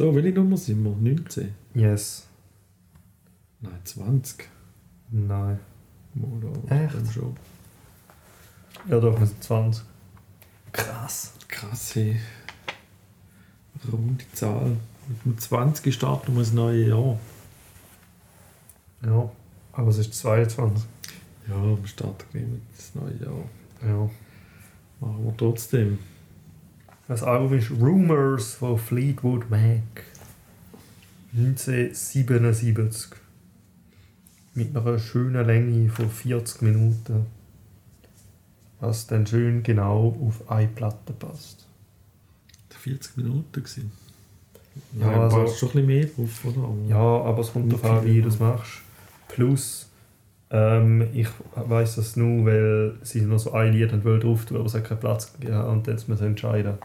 So, welche Nummer sind wir? 19? Yes. Nein, 20. Nein. Oder Echt? schon. Ja, doch, wir sind 20. Krass. Krass, hey. Runde Zahl. Mit dem 20 starten wir das neue Jahr. Ja. Aber es ist 22. Ja, wir starten gleich mit das neue Jahr. Ja. Machen wir trotzdem. Das Album ist Rumors von Fleetwood Mac. 1977. Mit einer schönen Länge von 40 Minuten. Was dann schön genau auf eine Platte passt. 40 Minuten gewesen. Ja, Ja, also- schon ein bisschen mehr drauf, oder? Aber- Ja, aber es kommt darauf an, wie du das machst. Plus, ähm, ich weiß das nur, weil sie noch so ein Lied drauf tun, aber es hat keinen Platz gegeben und jetzt müssen entscheiden.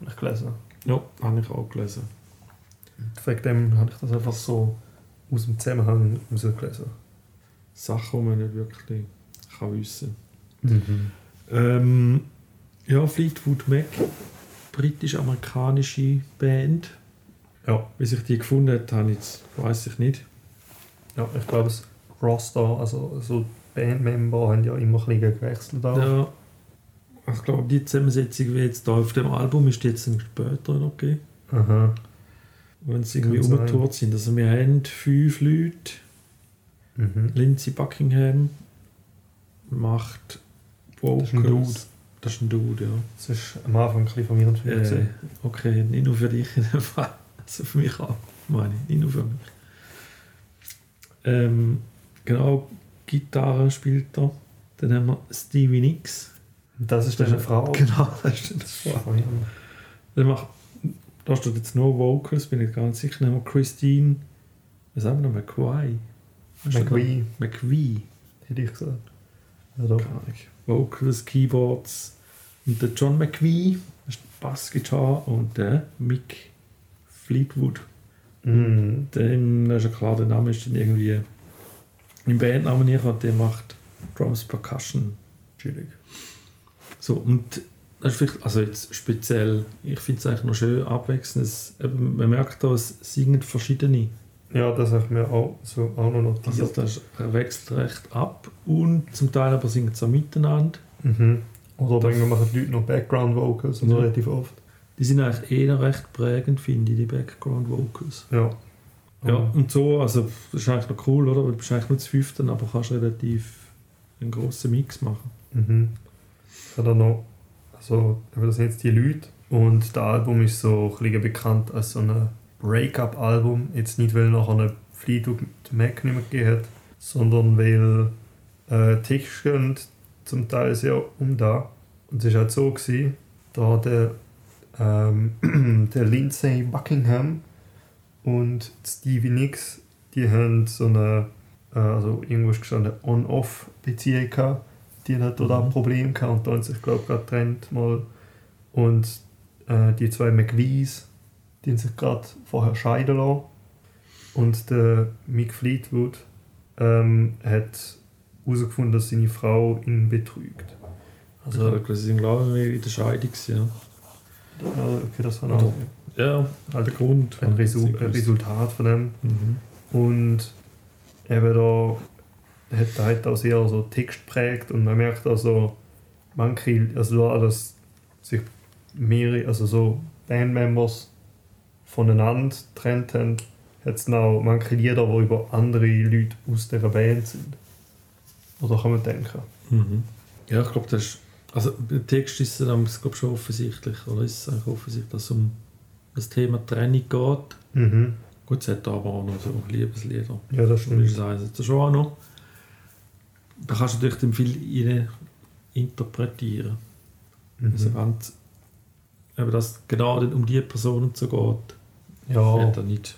Habe ich gelesen. Ja, habe ich auch gelesen. Wegen dem habe ich das einfach so aus dem Zusammenhang rausgelesen. Sachen, die man nicht wirklich kann wissen Mhm. ähm, Ja, Fleetwood Mac, britisch-amerikanische Band. Ja. Wie sich die gefunden hat, weiß ich nicht. Ja, ich glaube, das Roster, also so Bandmember, haben ja immer ein bisschen gewechselt. Auch. Ja, ich glaube, die Zusammensetzung, wie jetzt da auf dem Album, ist jetzt ein später noch gegeben. Aha. Wenn sie irgendwie umgetourt sind. Also wir haben fünf Leute. Mhm. Lindsay Buckingham macht Vocals. Das ist ein Dude. Das ist ein Dude, ja. Das ist am Anfang ein bisschen verwirrend für mich. Äh, okay, nicht nur für dich in dem Fall. Also für mich auch, meine ich. Nicht nur für mich. Ähm, genau, Gitarre spielt er. Dann haben wir Stevie Nicks. Das ist dann eine Frau. Genau, das ist das Frau. Dann macht, da steht jetzt nur Vocals, bin ich ganz sicher. Haben wir Christine, was haben wir noch? McQuay. McVie, McVie. hätte ich gesagt. Ja. Vocals, Keyboards. Und der John McVie, das ist Bassgitarre. Und der Mick Fleetwood. Mhm. Dem, ist ja klar, der Name ist dann irgendwie im Bandnamen hier und der macht Drums Percussion. Chillig. So, und das ist vielleicht, also jetzt speziell, ich finde es eigentlich noch schön abwechselnd. Es, eben, man merkt da, es singen verschiedene. Ja, das habe ich mir auch, so auch noch notiert. Also das wechselt recht ab und zum Teil aber singen sie auch miteinander. Mhm. Oder manchmal machen die Leute noch Background Vocals, also Ja. relativ oft. Die sind eigentlich eher recht prägend, finde ich, die Background Vocals. Ja. Ja, und so, also das ist eigentlich noch cool, oder? Weil Du bist eigentlich nur zu fünften, aber kannst relativ einen grossen Mix machen. Mhm. Da noch, also das sind jetzt die Leute und das Album ist so ein bekannt als so ein Break-up-Album. Jetzt nicht, weil nachher eine Fleetwood Mac nicht mehr gegeben hat, sondern weil äh, Texte zum Teil sehr um da. Und es war halt so, gewesen, da der, ähm, der Lindsay Buckingham und Stevie Nicks, die haben so eine, äh, also irgendwo gestanden, On-Off-Beziehung gehabt. Die hat da Mhm. ein Problem gehabt und da haben sich, glaube ich, gerade getrennt mal. Und äh, die zwei McVies, die haben sich gerade vorher scheiden lassen. Und der Mick Fleetwood ähm, hat herausgefunden, dass seine Frau ihn betrügt. Also, Also, ich glaube ich in der Scheidung. ja, okay, das war Oder- auch Ja, ja der halt Grund. ein, Resu ein Resultat von dem. Mhm. Und eben da hat er halt auch sehr so Text prägt und man merkt also, manche, also da, dass sich mehrere, also so Bandmembers voneinander getrennt haben, hat es noch manche Lieder, die über andere Leute aus dieser Band sind. Oder kann man denken. Mhm. Ja, ich glaube, das ist. Also, der Text ist dann glaub, schon offensichtlich, oder ist es eigentlich offensichtlich, dass es um das Thema Trennung geht. Mhm. Gut, es hat aber auch noch so Liebeslieder. Ja, das stimmt. sagen, das ist schon auch noch. Da kannst du natürlich dann viel rein interpretieren. Also Mhm. ganz, eben, dass es genau dann um die Personen so geht, Ja, hat er nicht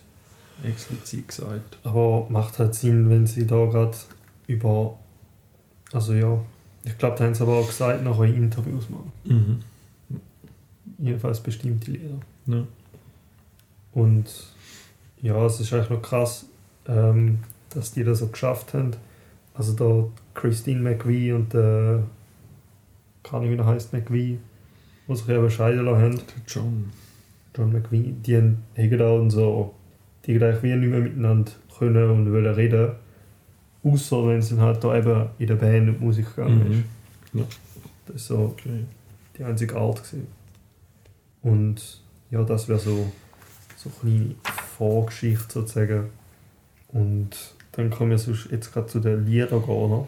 explizit gesagt. aber macht halt Sinn, wenn sie da gerade über. Also ja, ich glaube, da haben sie aber auch gesagt, nachher in Interviews machen. Mhm. Jedenfalls bestimmte Lieder. Ja. Und ja, es ist eigentlich noch krass, ähm, dass die das so geschafft haben. Also da Christine McVie und der, kann ich wie er heißt, McVie, die sich eben scheiden lassen haben. John. John McVie, die haben haben so, die eigentlich wie nicht mehr miteinander können und wollen reden. Außer wenn es dann halt da eben in der Band und Musik gegangen Mhm. ist. Ja. Das ist so Okay. die einzige Art gewesen. Und ja, das wäre so, so eine kleine Vorgeschichte sozusagen. Und dann kommen wir sonst jetzt gerade zu den Liedern gehen. Ne?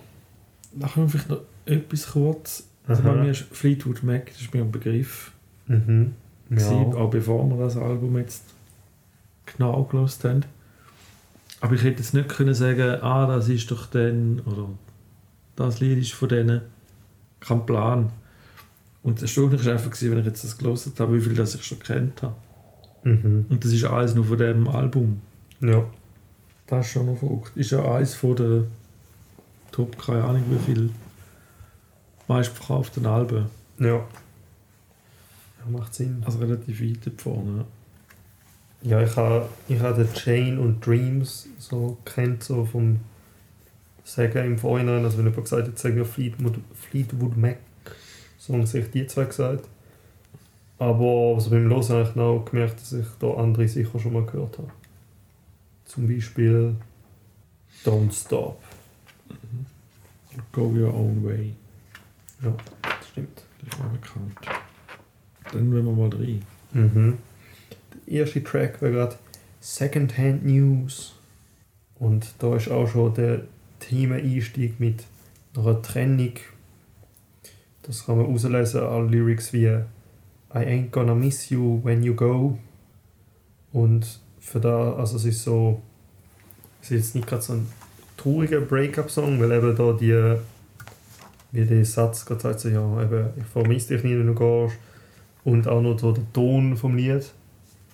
Wir vielleicht noch etwas kurz. Also bei mir ist Fleetwood Mac, das ist mir ein Begriff. Mhm. Ja. auch bevor wir das Album jetzt genau gelost haben. Aber ich hätte jetzt nicht können sagen, ah, das ist doch dann, oder das Lied ist von denen. Kein Plan. Und das Erstaunliche war einfach, gewesen, wenn ich jetzt das gelesen habe, wie viel das ich schon kennt habe. Mhm. Und das ist alles nur von dem Album. Ja. Das ist schon noch verrückt. Ist ja eins von der Top, keine Ahnung wie viel meistverkauften Alben. Ja. Ja, macht Sinn. Also relativ weit vorne. Ja, ich habe ich ha den Chain und Dreams so kennt, so vom Sagen im Vorhinein. Also wenn jemand gesagt hat, sagen wir Fleetwood, Fleetwood Mac Songs, habe ich die zwei gesagt. Aber also beim Hören habe ich noch gemerkt, dass ich da andere sicher schon mal gehört habe. Zum Beispiel Don't Stop. Go Your Own Way. Ja, das stimmt. Das ist auch bekannt. Dann wollen wir mal rein. Mhm. Der erste Track war gerade Secondhand News. Und da ist auch schon der Themeneinstieg mit einer Trennung. Das kann man auslesen an Lyrics wie I ain't gonna miss you when you go. Und für da, also es ist so, es ist jetzt nicht gerade so ein trauriger Breakup-Song, weil eben da die, wie der Satz gerade sagt, so, ja, eben, ich vermisse dich nie, wenn du gehst. Und auch noch so der Ton vom Lied.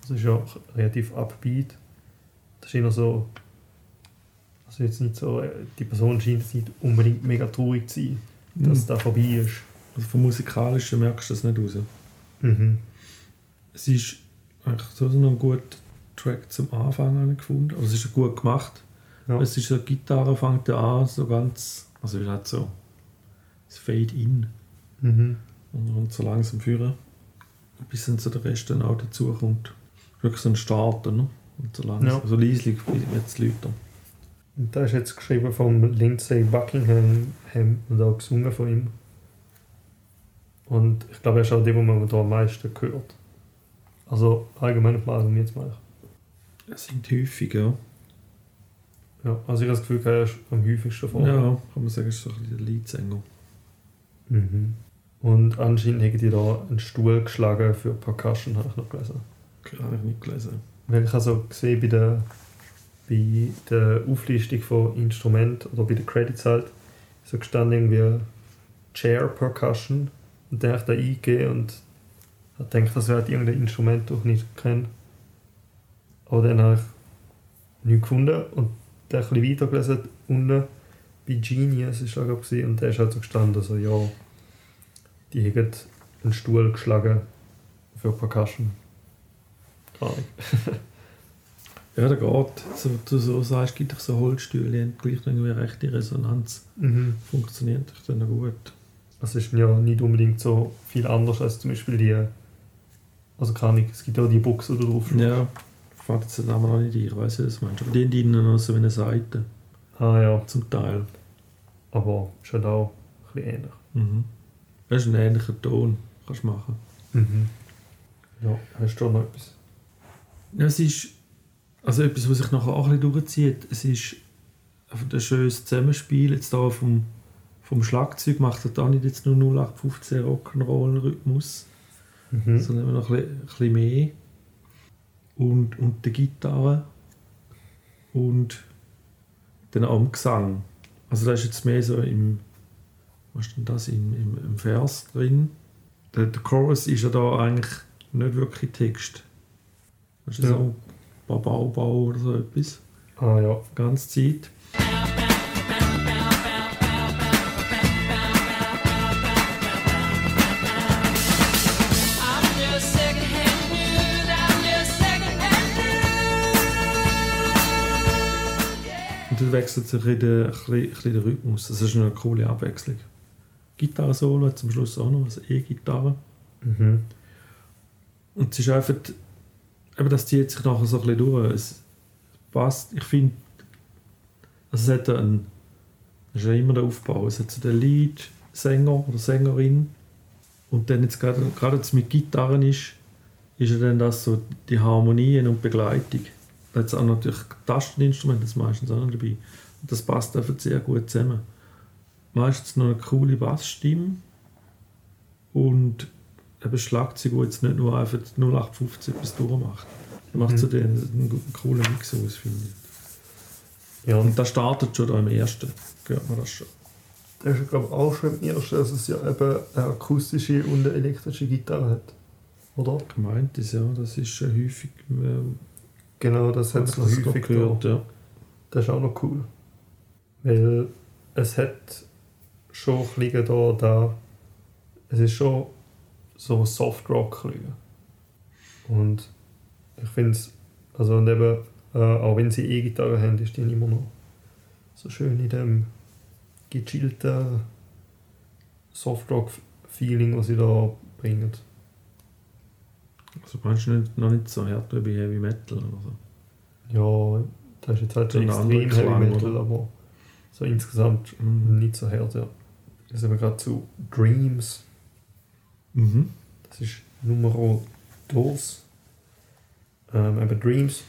Das ist ja relativ upbeat. Das ist eher so. Also jetzt nicht so. äh, Die Person scheint jetzt nicht unbedingt mega traurig zu sein, dass es Mhm. da vorbei ist. Also vom Musikalischen merkst du das nicht raus. Mhm. Es ist eigentlich so ein guter Track zum Anfang habe ich gefunden. Also es ist gut gemacht. Ja. Es ist so, die Gitarre fängt ja an, so ganz, also ist halt so, es fade in Mhm. und dann so langsam führen, bis dann so der Rest dann auch dazu kommt. Wirklich so ein Starter, ne? Und so langsam, Ja. so leislich wie jetzt die Leute. Und da ist jetzt geschrieben vom Lindsay Buckingham Ham und auch gesungen von ihm. Und ich glaube, er ist auch der, den man da am meisten hört. Also allgemein auf dem Album jetzt mal. Es sind häufig, ja. Ja, also ich habe das Gefühl, er ist am häufigsten vor. Ja, kann man sagen, ist so ein bisschen der Leadsänger. Mhm. Und anscheinend haben die da einen Stuhl geschlagen für Percussion, habe ich noch gelesen. Habe ich nicht gelesen. Weil ich also gesehen bei der, bei der Auflistung von Instrumenten oder bei den Credits halt, so gestanden irgendwie Chair Percussion und dann habe ich da eingegeben und habe gedacht, das wäre halt irgendein Instrument, das ich nicht kenne. Aber dann habe ich nichts gefunden und dann ein bisschen weitergelesen, unten bei Genius ist da glaube ich, und da ist halt so gestanden, so ja, die haben einen Stuhl geschlagen für Percussion. Keine. Ja, der geht. So, du so sagst, gibt doch so Holzstühle, die haben gleich irgendwie rechte Resonanz. Mhm. Funktioniert doch dann gut. Das ist ja nicht unbedingt so viel anders als zum Beispiel die. Also keine Ahnung, es gibt auch die Box oder drauf. steht. Ja, fällt jetzt der Name noch nicht ein, ich weiß, wie das meinst. Aber die innen noch so eine Seite, Ah ja, zum Teil. aber halt auch ein bisschen ähnlich. Mhm. Das ist ein ähnlicher Ton, kannst du machen. Mhm. Ja, hast du noch etwas? Ja, es ist also etwas, was sich nachher auch ein bisschen durchzieht. Es ist ein schönes Zusammenspiel. Jetzt da vom, vom Schlagzeug macht er da nicht jetzt nur 0815 Rock'n'Roll-Rhythmus, Mhm. sondern noch ein bisschen mehr. Und, und die Gitarre und dann auch im Gesang. Also da ist jetzt mehr so im, was ist denn das, im, im, im Vers drin. Der, der Chorus ist ja da eigentlich nicht wirklich Text. Das ist Ja. so Bau, Bau, oder so etwas. Ah ja. Die ganze Zeit. Dann wechselt sich ein bisschen, ein bisschen, ein bisschen Rhythmus. Das ist eine coole Abwechslung. Gitarre-Solo zum Schluss auch noch, also E-Gitarre. Mhm. Und es ist einfach, eben das zieht sich nachher so ein bisschen durch. Es passt, ich finde, also es hat einen, das ist ja immer der Aufbau, es hat so den Lead-Sänger oder Sängerin und dann jetzt gerade, gerade jetzt mit Gitarren ist, ist ja dann das so die Harmonien und Begleitung. Es auch natürlich Tasteninstrumente, das meistens auch noch dabei. Das passt einfach sehr gut zusammen. Meistens noch eine coole Bassstimme und eben das Schlagzeug, das jetzt nicht nur einfach 0815 bis durchmacht. Macht so den, einen coolen Mix aus, finde ich. Ja, und Und das startet schon da im ersten. Hört man das schon. das ist, glaube ich, auch schon im ersten, dass es ja eben eine akustische und eine elektrische Gitarre hat. Oder? Gemeint ist ja, das ist schon häufig. Äh, Genau, das hat es noch häufig gehört, ja. Das ist auch noch cool. Weil es hat schon ein da, da es ist schon so Soft Rock ein bisschen. Und ich finde es, also und eben, äh, auch wenn sie E-Gitarre haben, ist die immer noch so schön in dem gechillten Soft Rock Feeling, was sie da bringen. Also meinst du nicht, noch nicht so hart wie Heavy Metal oder so? Ja, das ist jetzt halt schon Ein extrem Heavy Metal, oder? aber so insgesamt Mhm. nicht so hart, ja. Jetzt sind wir gerade zu Dreams. Mhm. Das ist Nummer 2. Ähm, eben Dreams.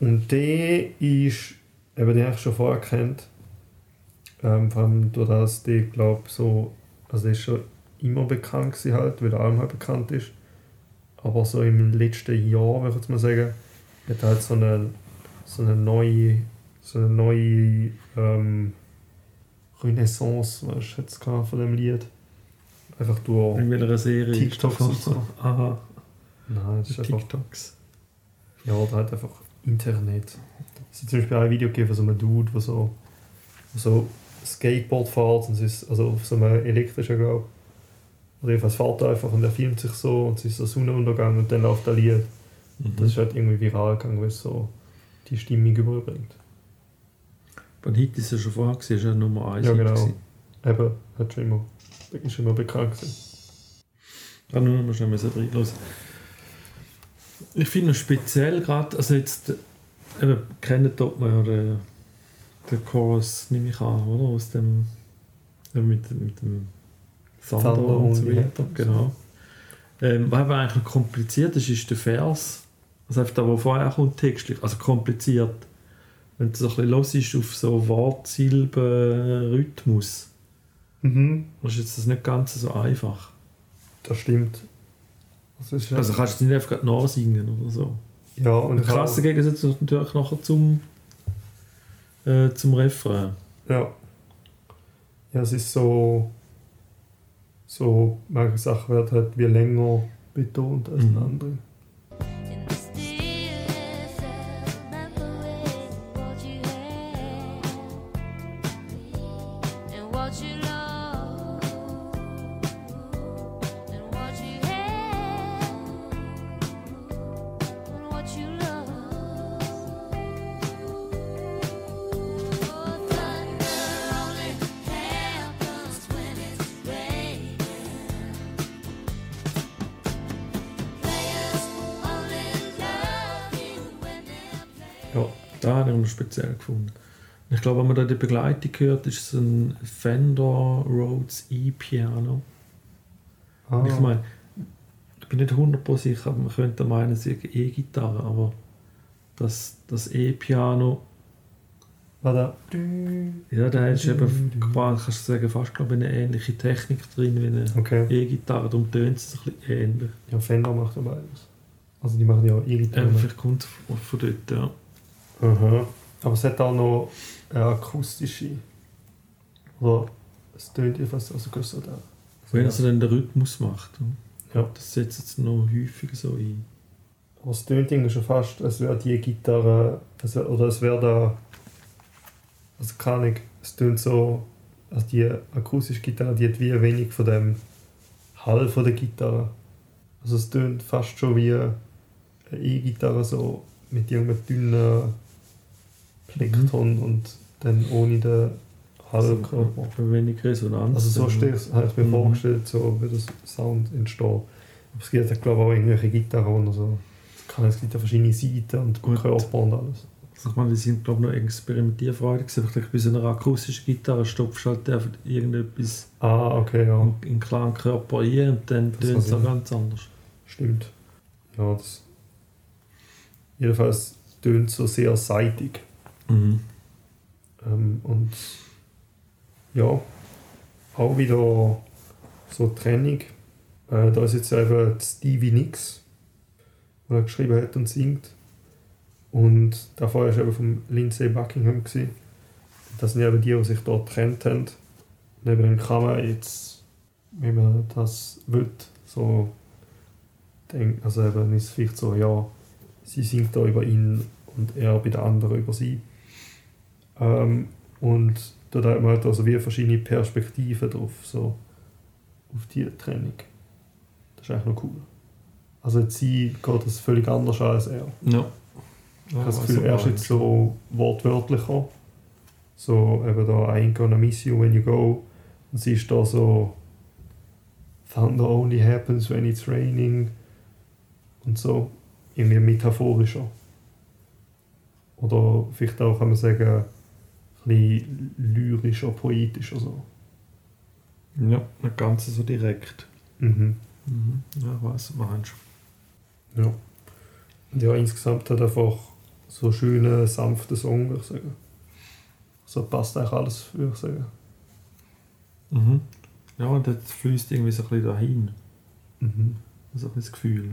Und der ist, eben den habe ich schon vorher kennt. Ähm, vor allem durch das, der glaube so, also der ist schon immer bekannt gewesen halt, weil der Alm halt bekannt ist. Aber so im letzten Jahr, würde ich jetzt mal sagen, hat halt so eine, so eine neue, so eine neue ähm, Renaissance, was ich jetzt gerade von dem Lied. Einfach durch In welcher Serie? TikToks und so. Aha, Nein, das ist einfach, TikToks. ja, oder halt einfach Internet. Es hat zum Beispiel ein Video gegeben von so einem Dude, der so, so Skateboard fährt und ist, also auf so einem elektrischen, glaube ich. Oder jedenfalls fährt er einfach und er filmt sich so und es ist so Sonnenuntergang und dann läuft ein Lied. Mhm. Das ist halt irgendwie viral gegangen, weil es so die Stimmung überbringt. Von Hit ist ja schon vorher gewesen, ist ja Nummer 1 Ja, genau. Eben, hat schon immer, ist schon immer bekannt gewesen. Kann nur noch mal schnell reinhören. Ich finde es speziell gerade, also jetzt, eben, kennt dort man ja den, den Chorus, nehme ich an, oder? Aus dem, mit, mit dem Thunder und und so weiter. Genau. Ähm, was aber eigentlich kompliziert ist, ist der Vers. Also einfach da, wo vorher kommt, textlich. Also kompliziert. Wenn du so ein bisschen los ist auf so Wortsilben-Rhythmus, Mhm. dann ist jetzt das nicht ganz so einfach. Das stimmt. Das ist Also kannst du nicht einfach gerade nachsingen oder so. ja, und krasser Gegensatz natürlich nachher zum, äh, zum Refrain. Ja. Ja, es ist so. So, manche Sachen werden halt wie länger betont als Mhm. andere. Noch speziell gefunden. Und Ich glaube, wenn man da die Begleitung hört, ist es ein Fender Rhodes E-Piano. Ah, Ich meine, ich bin nicht 100% sicher, aber man könnte meinen, es ist eine E-Gitarre, aber das, das E-Piano, Warte. ja, da ist eben, quasi, kannst du sagen, fast glaube ich, eine ähnliche Technik drin wie eine Okay. E-Gitarre, darum tönt es ein bisschen ähnlich. Ja, Fender macht ja beides. Also die machen ja ihre Ähm, Töne. vielleicht kommt es von, von dort, ja. Aha. Aber es hat auch noch eine akustische. Oder es tönt jedenfalls also so da. Wenn so dann den Rhythmus macht. Ja. Das setzt jetzt noch häufiger so ein. Aber es tönt irgendwie schon fast, als wäre die Gitarre, also, oder es wäre da, also keine Ahnung, es tönt so, also die akustische Gitarre, die hat wie wenig von dem Hall von der Gitarre. Also es tönt fast schon wie eine E-Gitarre, so mit irgendeinem dünnen Plektron und dann ohne den Hallkörper. Also, wenig Resonanz. Also so stehe ich, ich mir Mhm. vorgestellt, so wie das Sound entsteht. Aber es gibt, glaube ich, auch irgendwelche Gitarren oder so. es gibt ja verschiedene Seiten und Gut. Körper und alles. Also ich meine, die sind glaube ich noch experimentierfreudig. Ich denke, bei so einer akustischen Gitarre stopfst du halt einfach irgendetwas Ah, okay, ja. in, in den klaren Körper ein und dann tönt es auch ganz anders. Stimmt. Ja, das. Jedenfalls tönt so sehr seitig. Mhm. Ähm, und ja, auch wieder so Trennung. Äh, da ist jetzt eben Stevie Nicks, die er geschrieben hat und singt. Und davor war eben vom Lindsay Buckingham. Gewesen. Das sind eben die, die sich dort getrennt haben. Und eben dann kann man jetzt, wenn man das will, so denken, also eben ist es vielleicht so, ja, sie singt da über ihn und er bei der anderen über sie. Ähm, und da hat man halt also wie verschiedene Perspektiven drauf, so auf die Trennung. Das ist eigentlich noch cool. Also jetzt sie geht es völlig anders an als er. Ja. Ich habe das Gefühl, er ist jetzt so wortwörtlicher. So eben da, I ain't gonna miss you when you go. Und sie ist da so, Thunder only happens when it's raining. Und so, irgendwie metaphorischer. Oder vielleicht auch, kann man sagen, bisschen lyrischer, poetischer so. Ja, nicht ganz so direkt. Mhm. Mhm. Ja, was meinst du? Ja. Ja, insgesamt hat einfach so schöne, sanfte Song, würde ich sagen. So passt eigentlich alles, würde ich sagen. Mhm. Ja, und das fließt irgendwie so ein bisschen dahin. Mhm. So ein das Gefühl.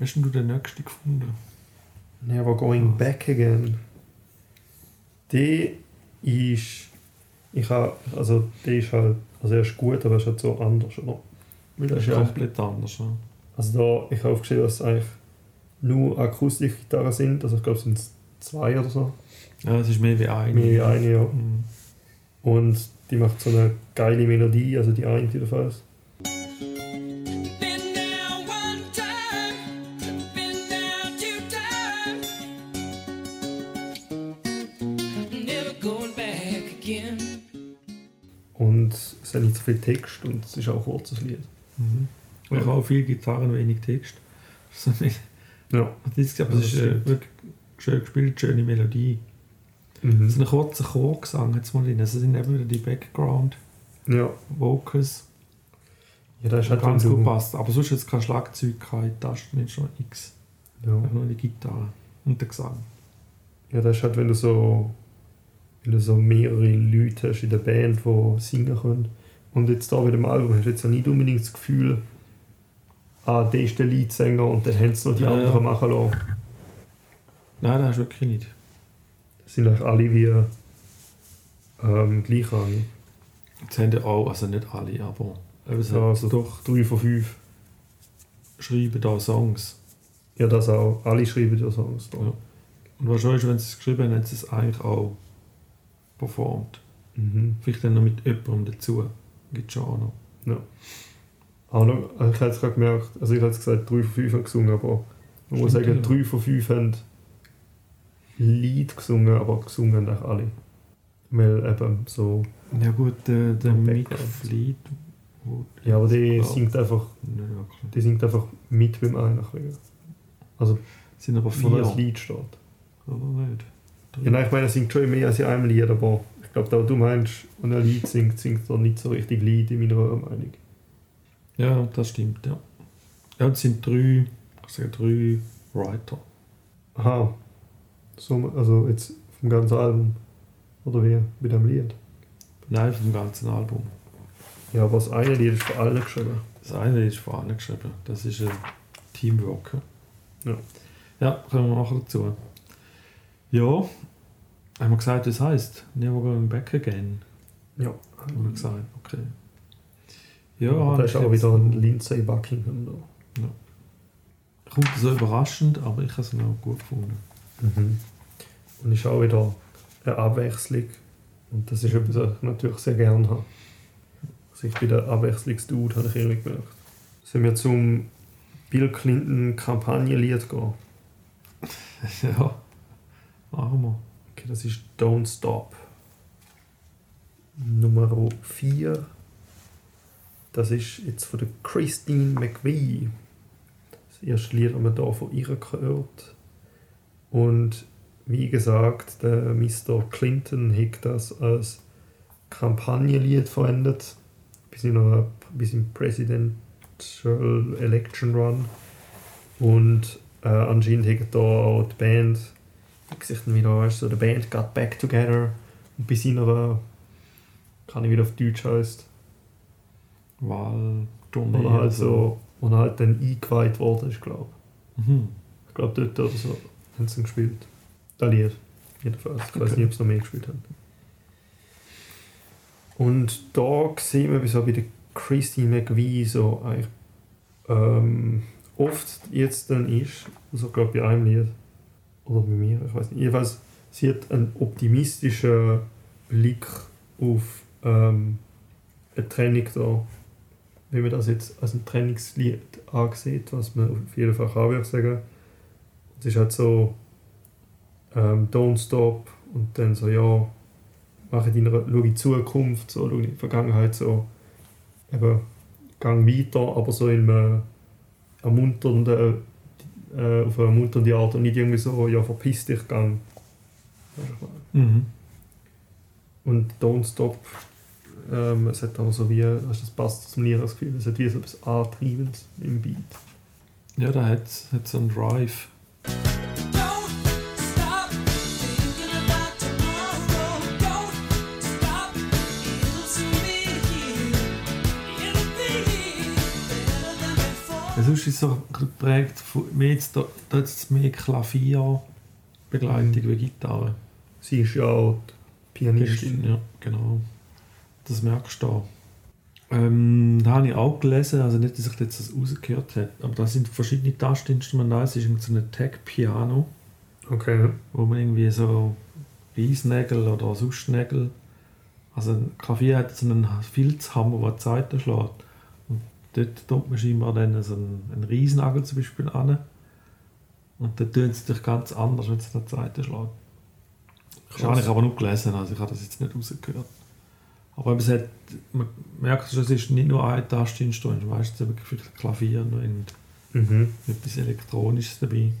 Hast denn du den nächsten gefunden? Never Going Back Again. Der ist. Ich habe. Also, der ist halt. Also, er ist gut, aber er ist halt so anders, oder? Weil Das ist ist ja, komplett anders. Ja. also, da, ich habe aufgeschrieben, dass es eigentlich nur Akustikgitarren sind. Also, ich glaube, es sind zwei oder so. ja, es ist mehr wie eine. Mehr wie eine, ja. Mhm. Und die macht so eine geile Melodie, also die eine jedenfalls. Viel Text und es ist auch ein kurzes Lied. Mhm. Ich habe auch viel Gitarren, wenig Text. Ja. Das ist, aber Ja, es ist äh, wirklich schön gespielt, schöne Melodie. Mhm. So einen kurzen Chorgesang jetzt mal drin. Also sind eben wieder die Ja. Background-Vocals. Ja, das ist halt ganz gut passt. Aber sonst jetzt kein Schlagzeug, keine Tasten, nicht schon X. Ja. Einfach nur die Gitarre und der Gesang. ja, das ist halt, wenn du so wenn du so mehrere Leute hast in der Band, die singen können. Und jetzt da bei dem Album hast du jetzt ja nicht unbedingt das Gefühl, ah, der ist der Leadsänger und dann haben sie noch die Ja, ja. anderen machen lassen. Nein, das hast du wirklich nicht. Das sind eigentlich alle wie ähm, gleichrangig. Jetzt haben ja auch, also nicht alle, aber Ja, also doch drei von fünf. schreiben da Songs. Ja, das auch. Alle schreiben ja Songs da. Ja. Und wahrscheinlich, wenn sie es geschrieben haben, haben sie es eigentlich auch performt. Mhm. Vielleicht dann noch mit jemandem dazu. Gibt schon auch noch. Ja. Aber noch, also ich habe jetzt gerade gemerkt, also ich habe gesagt, drei von fünf haben gesungen, aber man muss sagen, ja. drei von fünf haben Lied gesungen, aber gesungen haben eigentlich alle. Weil eben so, Ja gut, der, der Mick. Fleet. wo- ja, aber der Ja. singt einfach, Nicht wirklich. der singt einfach mit beim Einachrigen. Also, Es sind aber wo vier. das Lied steht. Oder nicht? Ja, nein, ich meine, er singt schon mehr als in einem Lied, aber glaube, da du meinst, wenn er ein Lied singt, singt er nicht so richtig Lied in meiner Meinung. Ja, das stimmt, ja. Ja, und es sind drei, ich sage drei Writer. Aha. So, also jetzt vom ganzen Album. Oder wie? Bei dem Lied. Nein, vom ganzen Album. Ja, aber das eine Lied ist für alle geschrieben. Das eine ist vor allem geschrieben. Das ist ein Teamwork. Ja. Ja, kommen wir nachher dazu. Ja, haben wir gesagt, das heisst Never Going Back Again. Ja. Haben wir gesagt, okay. Ja, Ja, da ist auch wieder ein Lindsay Buckingham da. Kommt so überraschend, aber ich habe es noch gut gefunden. Mhm. Und ist auch wieder eine Abwechslung. Und das ist etwas, was ich natürlich sehr gerne habe. Also ich bin der Abwechslungsdude, habe ich irgendwie gemerkt. Sollen wir zum Bill Clinton Kampagnenlied gehen? ja, machen wir. Okay, das ist Don't Stop. Nummer 4. Das ist jetzt von der Christine McVie. das erste Lied, das man da von ihr gehört. Und wie gesagt, der Mr. Clinton hat das als Kampagnenlied verwendet, bis in, einer, bis im Presidential Election Run. Und äh, anscheinend hat da auch die Band, ich sehe dann wieder, weißt du, so, the Band got back together. Und bis in einer, kann ich wieder auf Deutsch heißt, Wahltournee. oder halt so, und halt dann eingeweiht worden ist, glaube ich. Mhm. Ich glaube, dort oder so haben sie ihn gespielt. Das Lied. Jedenfalls. Ich weiß Okay. nicht, ob sie noch mehr gespielt haben. Und da sehen wir, wieso bei der Christine McVie so eigentlich, ähm, oft jetzt dann ist, also glaube bei einem Lied, oder bei mir, ich weiß nicht, jedenfalls, sie hat einen optimistischen Blick auf ähm, eine Training da, wenn man das jetzt als ein Trainingslied ansieht, was man auf jeden Fall kann, würde ich sagen. Es ist halt so ähm, Don't Stop und dann so, ja, mache deine, schau in die Zukunft, so, schau in die Vergangenheit, so, eben, gang weiter, aber so in einem ermunternden, äh, auf eine ermunternde Art und nicht irgendwie so, ja, verpiss dich, gang. Mhm. Und Don't Stop, ähm, es hat auch so wie, du, das passt zum Lied, das Gefühl, es hat wie so etwas Antreibendes im Beat. Ja, da hat es so einen Drive. Sonst ist es so geprägt von mehr jetzt, da, da jetzt mehr Klavierbegleitung wie Gitarre. Sie ist ja auch Pianistin. Ja, genau. Das merkst du da. Ähm, da habe ich auch gelesen, also nicht, dass ich jetzt das rausgehört habe, aber da sind verschiedene Tastinstrumente. Es ist so ein Tag-Piano, Okay. wo man irgendwie so Reisnägel oder Suschnägel, also ein Klavier hat so einen Filzhammer, der die Seiten schlägt. Dort tut man scheinbar dann so einen, einen Reisnagel zum Beispiel an. Und dann tönt es natürlich ganz anders, wenn es die Seite schlägt. Das habe ich aber nur gelesen, also ich habe das jetzt nicht rausgehört. Aber es hat, man merkt schon, es ist nicht nur ein Tastinstrument, ist eben vielleicht Klavier und Mhm. etwas Elektronisches dabei.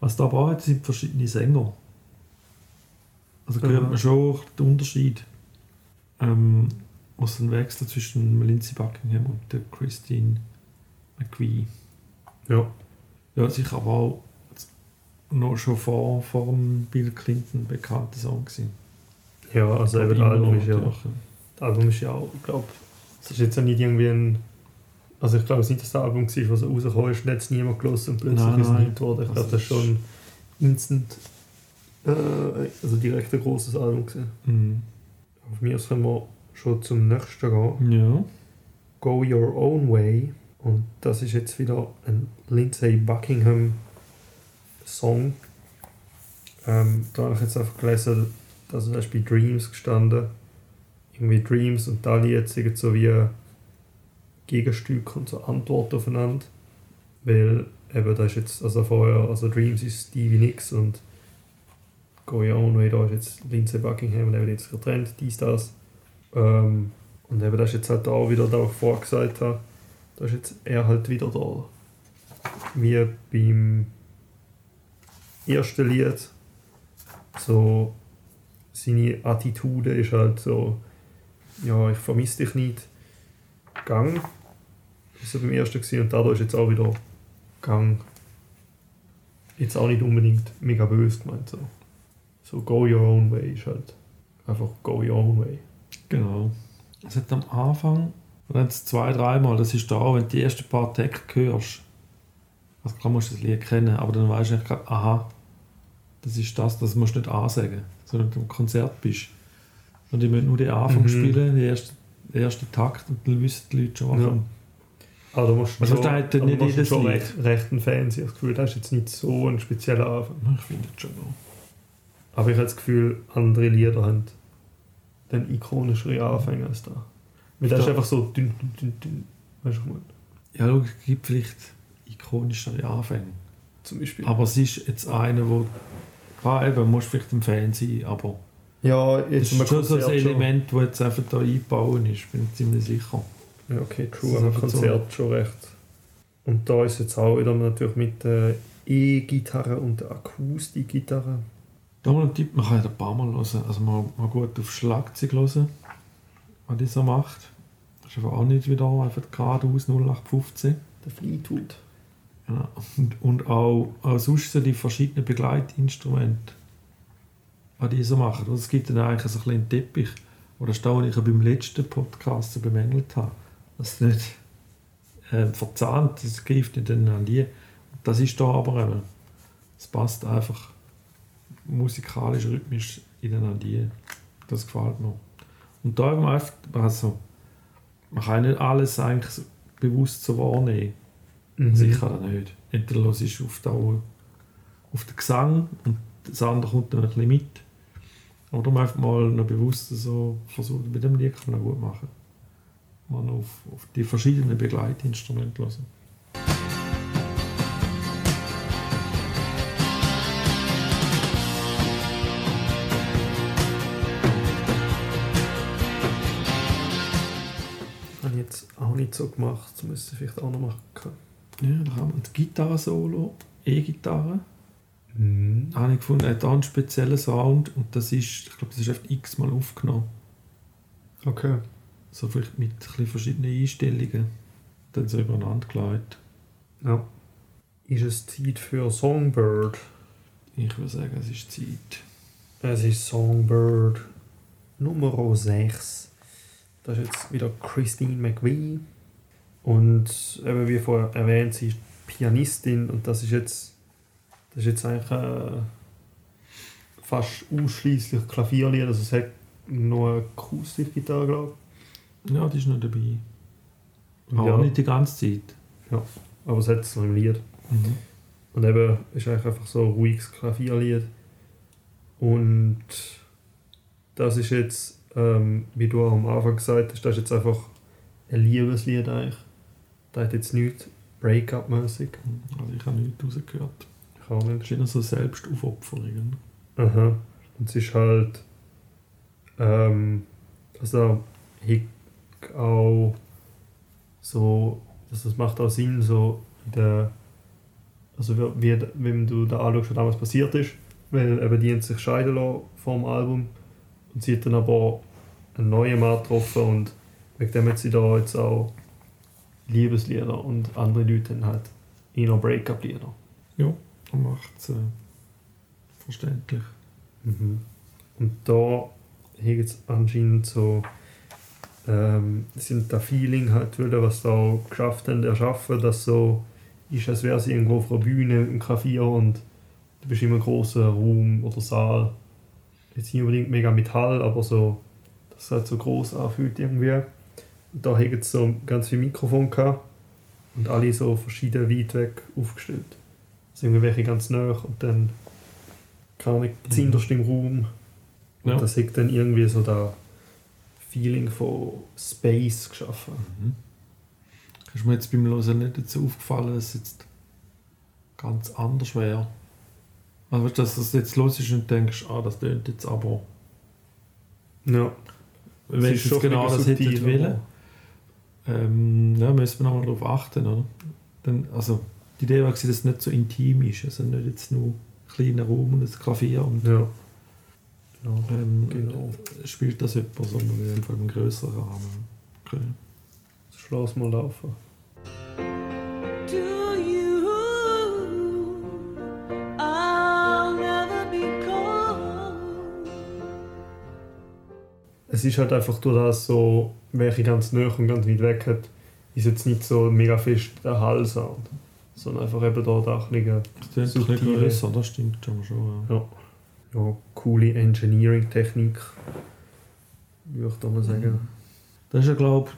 Was da aber hat, sind verschiedene Sänger. Also hört Aha. man schon den Unterschied, ähm, was ein Wechsel zwischen Lindsay Buckingham und der Christine McVie. Ja. Ja, sicher aber auch noch schon vor, vor dem Bill Clinton bekannter Song gewesen. Ja, also eben das Album ist ja, das Album ist ja auch, ich glaube, es ist jetzt ja nicht irgendwie ein, also ich glaube es ist nicht das Album gewesen, was rausgekommen ist, jetzt niemand gelesen und plötzlich Nein, ist es nicht worden. Ich Also glaube, das ist schon instant, äh, also direkt ein grosses Album gewesen. Mhm. Auf mir können wir schon zum nächsten gehen. Ja. Go Your Own Way. Und das ist jetzt wieder ein Lindsay Buckingham Song. Ähm, da habe ich jetzt einfach gelesen, dass es bei Dreams gestanden. Irgendwie Dreams und da Lied sind so wie Gegenstücke und so Antworten aufeinander. Weil eben da ist jetzt, also vorher, also Dreams ist Stevie Nicks und Go Your Own Way, da ist jetzt Lindsay Buckingham und eben jetzt getrennt, dies, das. Ähm, und eben das ist jetzt halt auch wieder, da ich vorher gesagt habe, da ist jetzt er halt wieder da. Wie beim ersten Lied. So, seine Attitude ist halt so, ja, ich vermisse dich nicht. Gang. Das war beim ersten gewesen, und dadurch ist jetzt auch wieder Gang. Jetzt auch nicht unbedingt mega böse gemeint. So, so go your own way ist halt einfach go your own way. Genau. Es hat am Anfang, wenn es zwei, dreimal, das ist da wenn du die ersten paar Tage hörst, also klar musst du das Lied kennen, aber dann weißt du eigentlich gerade, aha, das ist das, das musst du nicht ansagen, sondern du im Konzert bist. Und ich möchte nur den Anfang Mhm. spielen, den ersten, den ersten Takt, und dann wissen die Leute schon, was Ja. kommt. Aber du musst Also schon, aber nicht musst jedes schon recht, recht ein Fan sein. Das Gefühl, das ist jetzt nicht so ein spezieller Anfang. Ich finde das schon noch. Aber ich habe das Gefühl, andere Lieder haben dann ikonischere Anfänge als da. Weil das ist Da- einfach so dünn, dünn, dünn, dünn. Weißt du, was ich meine? Ja, schau, es gibt vielleicht ikonischere Anfänge. Zum Beispiel. Aber es ist jetzt einer, wo, klar, eben, musst vielleicht ein Fan sein, aber ja, es jetzt ist schon so ein Konzert. Element, das jetzt einfach da eingebauen ist, bin ich ziemlich sicher. Ja, okay, Das true, ist aber einfach so. Konzert schon recht Und da ist jetzt auch wieder natürlich mit der E-Gitarre und der Akustikgitarre. Da mal ein Tipp, man kann ja ein paar Mal hören. Also mal, mal gut auf Schlagzeug hören, was die so macht. Das ist einfach auch nicht wieder einfach geradeaus 0815. Der Fleetwood. Ja. Und, und auch, auch sonst so die verschiedenen Begleitinstrumente, was die so machen. Also es gibt dann eigentlich so ein einen Teppich, oder das, was ich ja beim letzten Podcast so bemängelt habe, dass es nicht äh, verzahnt, das greift nicht dann an die. Das ist da aber eben, es passt einfach musikalisch, rhythmisch ineinander. Das gefällt mir. Und da eben einfach, also, man kann nicht alles eigentlich bewusst so wahrnehmen. Mhm. Sicher nicht. Entweder hörst du auf, da, auf den Gesang und das andere kommt dann ein bisschen mit. Oder man einfach mal noch bewusst so versuchen, mit dem Lied kann man gut machen. Man auf, auf die verschiedenen Begleitinstrumente hören. Auch nicht so gemacht. Das müsste ich vielleicht auch noch machen. Ja, da haben wir das Gitarre-Solo, E-Gitarre. Mhm. Da habe ich gefunden, er hat einen speziellen Sound und das ist, ich glaube, das ist echt x-mal aufgenommen. Okay. So vielleicht mit ein verschiedenen Einstellungen. Dann so übereinander gelegt. Ja. Ist es Zeit für Songbird? Ich würde sagen, es ist Zeit. Es ist Songbird Nummer 6. Das ist jetzt wieder Christine McVie. Und eben wie vorher erwähnt, sie ist Pianistin und das ist jetzt, das ist jetzt eigentlich äh, fast ausschließlich Klavierlied. Also es hat noch eine Akustikgitarre, glaube Ja, die ist noch dabei. ich. Aber Ja, nicht die ganze Zeit. aber es hat es noch im Lied. Mhm. Und eben ist eigentlich einfach so ein ruhiges Klavierlied. Und das ist jetzt, ähm, wie du auch am Anfang gesagt hast, das ist jetzt einfach ein Liebeslied eigentlich. Da hat jetzt nichts Break-up-mäßig. Also ich habe nichts rausgehört. Ich auch Es nicht. ist eher so Selbstaufopferung. Aha. Und es ist halt, ähm, also ich auch so, also das macht auch Sinn, so in der, also wie, wie wenn du da anschaust, was damals passiert ist, weil eben die haben sich scheiden lassen vor dem Album und sie hat dann aber einen neuen Mann getroffen und wegen dem hat sie da jetzt auch Liebeslieder und andere Leute haben halt eher Break-up-Lieder. Und macht es äh, verständlich. Mhm. Und da gibt es anscheinend so ähm, sind da Feeling halt wieder, was da geschafft haben, erschaffen, dass so ist, als wäre sie irgendwo auf einer Bühne im Klavier und du bist in einem großen Raum oder Saal. Jetzt nicht unbedingt mega mit Hall, aber so, dass es halt so groß anfühlt irgendwie. Und da haben sie so ganz viele Mikrofone gehabt und alle so verschieden weit weg aufgestellt. Also irgendwelche ganz nah und dann kann ich zinderst im Raum. Und Ja. das hat dann irgendwie so das Feeling von Space geschaffen. Mhm. Ist mir jetzt beim Hören nicht dazu aufgefallen, dass es jetzt ganz anders wäre. Also dass das jetzt los ist und denkst, ah, das tönt jetzt aber. Ja. Wenn ich jetzt genau das hätte wollen, ähm, ja, müssen wir nochmal darauf achten, oder? Dann, also, die Idee war, dass es nicht so intim ist. Also nicht jetzt nur ein kleiner Raum und ein Klavier und Ja. ja. ähm, Genau. spielt das jemand, sondern in dem Fall im größeren Rahmen. Okay. Jetzt lass mal laufen. Es ist halt einfach durch das so, welche ganz nah und ganz weit weg hat, ist jetzt nicht so mega fest der Hallsound. Sondern einfach eben da da ein bisschen, Das tönt ein bisschen Subtile. grösser, das stimmt schon. schon ja. ja, ja, coole Engineering-Technik. Würde ich da mal sagen. Das ist ja, glaube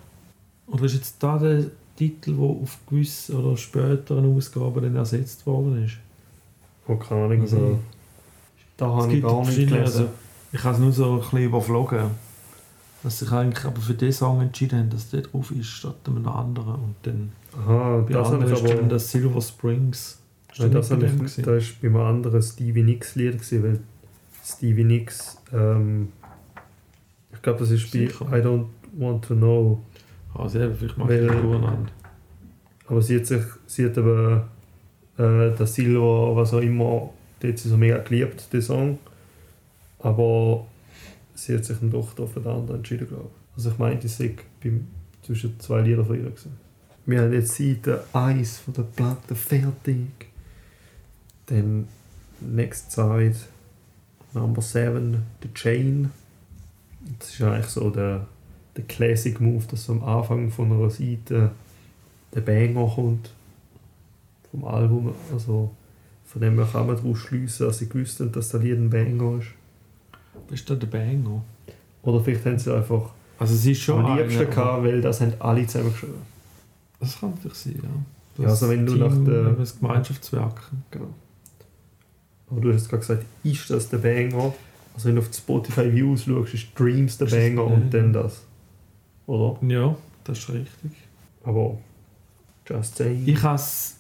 oder ist jetzt da der Titel, der auf gewissen oder späteren Ausgaben dann ersetzt worden ist? Oh, keine Ahnung. Also, Also, da habe ich gar nicht gelesen. also, ich habe es nur so ein bisschen überflogen. Dass sich eigentlich aber für den Song entschieden haben, dass der drauf ist, statt einem anderen. Und dann Aha, bei das anderen ich ist dann aber... das Silver Springs. Ist Nein, das nicht habe bei ich, das war bei einem anderen Stevie Nicks Lied, gewesen, weil Stevie Nicks, ähm, ich glaube, das ist bei Sicher. I Don't Want to Know. Also eben, vielleicht mache Weil- ich durcheinander. Aber sie hat sich, sie hat eben äh, das Silver, was auch immer, sie so mega geliebt, den Song. Aber sie hat sich dann doch da für den anderen entschieden, glaube ich. Also ich meinte, sie beim zwischen zwei Lieder von ihr gewesen. Wir haben jetzt Seite 1 von der Platte fertig. Dann Next Side, Number 7, The Chain. Das ist eigentlich so der, der Classic Move, dass am Anfang von einer Seite der Banger kommt. Vom Album. Also von dem kann man daraus schliessen, dass sie gewusst haben, dass das Lied ein Banger ist. Ist da der Banger? Oder vielleicht haben sie einfach Also es ist schon am liebsten einer, gehabt, weil das haben alle zusammengeschrieben. Das kann natürlich sein, ja. Ja, also wenn du nach der- Das Gemeinschaftswerk. Genau. Aber du hast gerade gesagt, ist das der Banger? Also wenn du auf die Spotify Views schaust, ist Dreams der Banger und dann das. Oder? Ja, das ist richtig. Aber just saying. Ich habe es,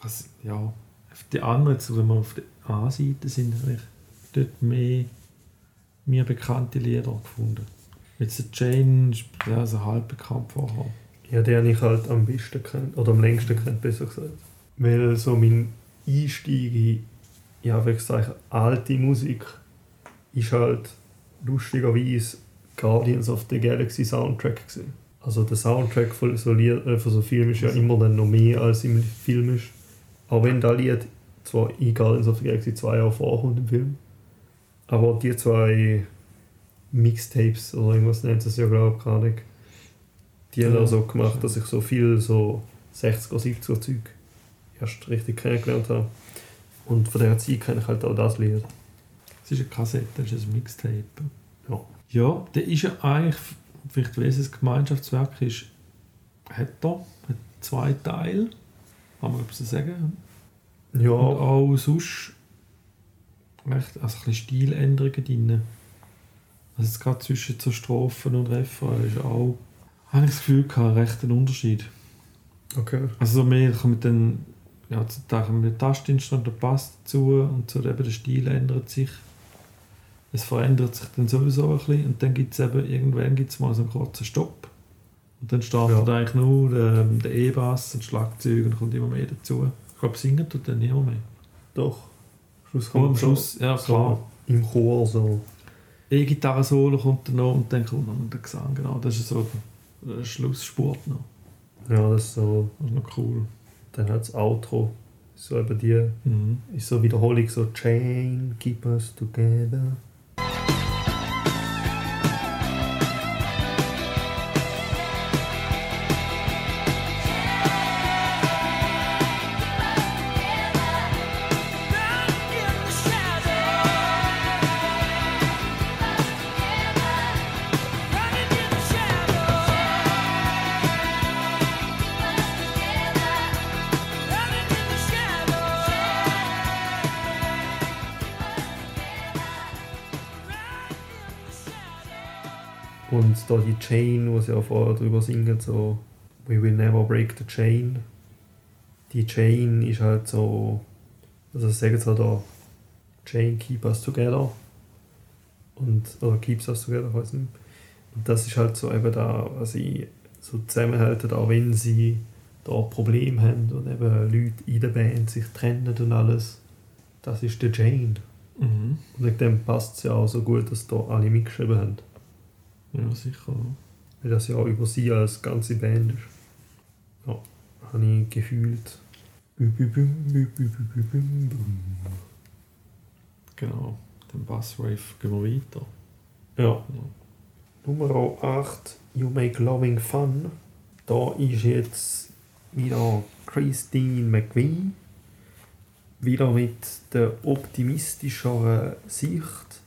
also, ja, auf die anderen, jetzt, wenn wir auf der A-Seite sind, habe ich dort mehr mir bekannte Lieder gefunden. Jetzt der Jane ist ja, also halb bekannt vorher. Ja, den habe ich halt am besten kennt, oder am längsten kennt, besser gesagt. Weil so mein Einstieg in, ja, wie gesagt, alte Musik ist halt lustigerweise Guardians of the Galaxy Soundtrack gewesen. Also der Soundtrack von so, Lied, äh, von so Filmen ist ja immer dann noch mehr als im Film ist. Auch wenn das Lied zwar in Guardians of the Galaxy zwei Jahre vorkommt im Film, aber die zwei Mixtapes oder irgendwas nennt es ja glaube ich gar nicht. Die haben Ja, auch so gemacht, dass ich so viel so 60er, 70er Zeug erst richtig kennengelernt habe. Und von dieser Zeit kenne ich halt auch das Lied. Es ist eine Kassette, es ist ein Mixtape. Ja. Ja, der ist ja eigentlich, vielleicht weil es ein Gemeinschaftswerk ist, hat er hat zwei Teile. Kann man etwas sagen? Ja, Und auch sonst recht, also ein bisschen Stiländerungen drin. Also jetzt gerade zwischen so Strophen und Refrain ist auch, habe ich das Gefühl gehabt, recht ein Unterschied. okay. Also so mehr mit den, ja, Teil mit den Tastinstrumenten passt dazu und so eben der Stil ändert sich. Es verändert sich dann sowieso ein bisschen und dann gibt es eben, irgendwann gibt es mal so einen kurzen Stopp. Und dann startet Ja. eigentlich nur der, der E-Bass und Schlagzeug und kommt immer mehr dazu. Ich glaube, singen tut dann niemand mehr. Doch. Schluss Und am kommt Schluss, ja klar. so im Chor so. E-Gitarre-Solo kommt dann noch und dann kommt noch der Gesang, genau. Das ist so der Schlussspurt noch. Ja, das ist so. Das ist noch cool. Dann hat das Outro. So eben die, Mhm. ist so Wiederholung, so Chain, keep us together. Und da die Chain, wo sie auch vorher drüber singen, so We will never break the chain. Die Chain ist halt so, also sie sagen so da, Chain keep us together. Und, oder keeps us together, ich weiß nicht. Und das ist halt so eben da, was sie so zusammenhalten, auch wenn sie da Probleme haben und eben Leute in der Band sich trennen und alles. Das ist der Chain. Mhm. Und wegen dem passt es ja auch so gut, dass da alle mitgeschrieben haben. Ja, sicher. Weil das ja über sie als ganze Band ist. Ja, habe ich gefühlt. Genau, den Basswave gehen wir weiter. Ja. ja. Nummer 8, You Make Loving Fun. Da ist jetzt wieder Christine McVie. Wieder mit der optimistischeren Sicht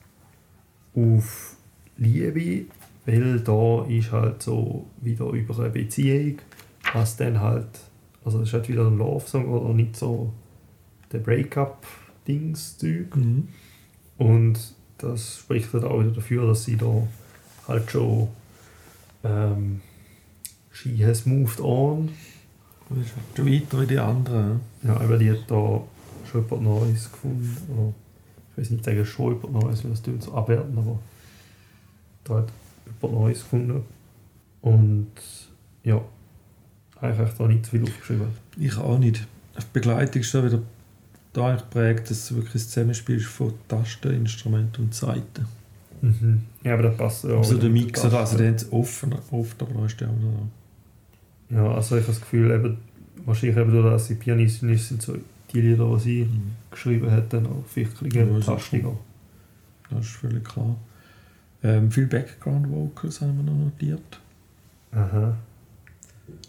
auf Liebe weil da ist halt so wieder über eine Beziehung, was dann halt, also es ist halt wieder ein Love-Song oder nicht so der Breakup-Dings-Zeug. Mhm. Und das spricht halt auch wieder dafür, dass sie da halt schon ähm, She has moved on. Das ist halt schon weiter wie die anderen. Ja, aber die hat da schon etwas Neues gefunden. Oder, ich weiß nicht, sagen schon etwas Neues, weil das tut so abwerten, aber da hat etwas Neues gefunden. Und ja, Eigentlich da nicht zu viel aufgeschrieben. Ich auch nicht. Die Begleitung ist schon wieder da eigentlich geprägt, dass es wirklich ein Zusammenspiel ist von Tasten, Instrument und Saiten. Mhm. Ja, aber das passt ja auch. Also der Mixer, also haben sie offen, oft, aber da ist der auch noch da. Ja, also ich habe das Gefühl, eben, wahrscheinlich eben durch dass sie Pianistin ist, sind so die Lieder, die sie Mhm. geschrieben hat, dann auch vielleicht ein Ja, bisschen tastiger. Das ist völlig klar. Ähm, viel Background Vocals haben wir noch notiert. Aha.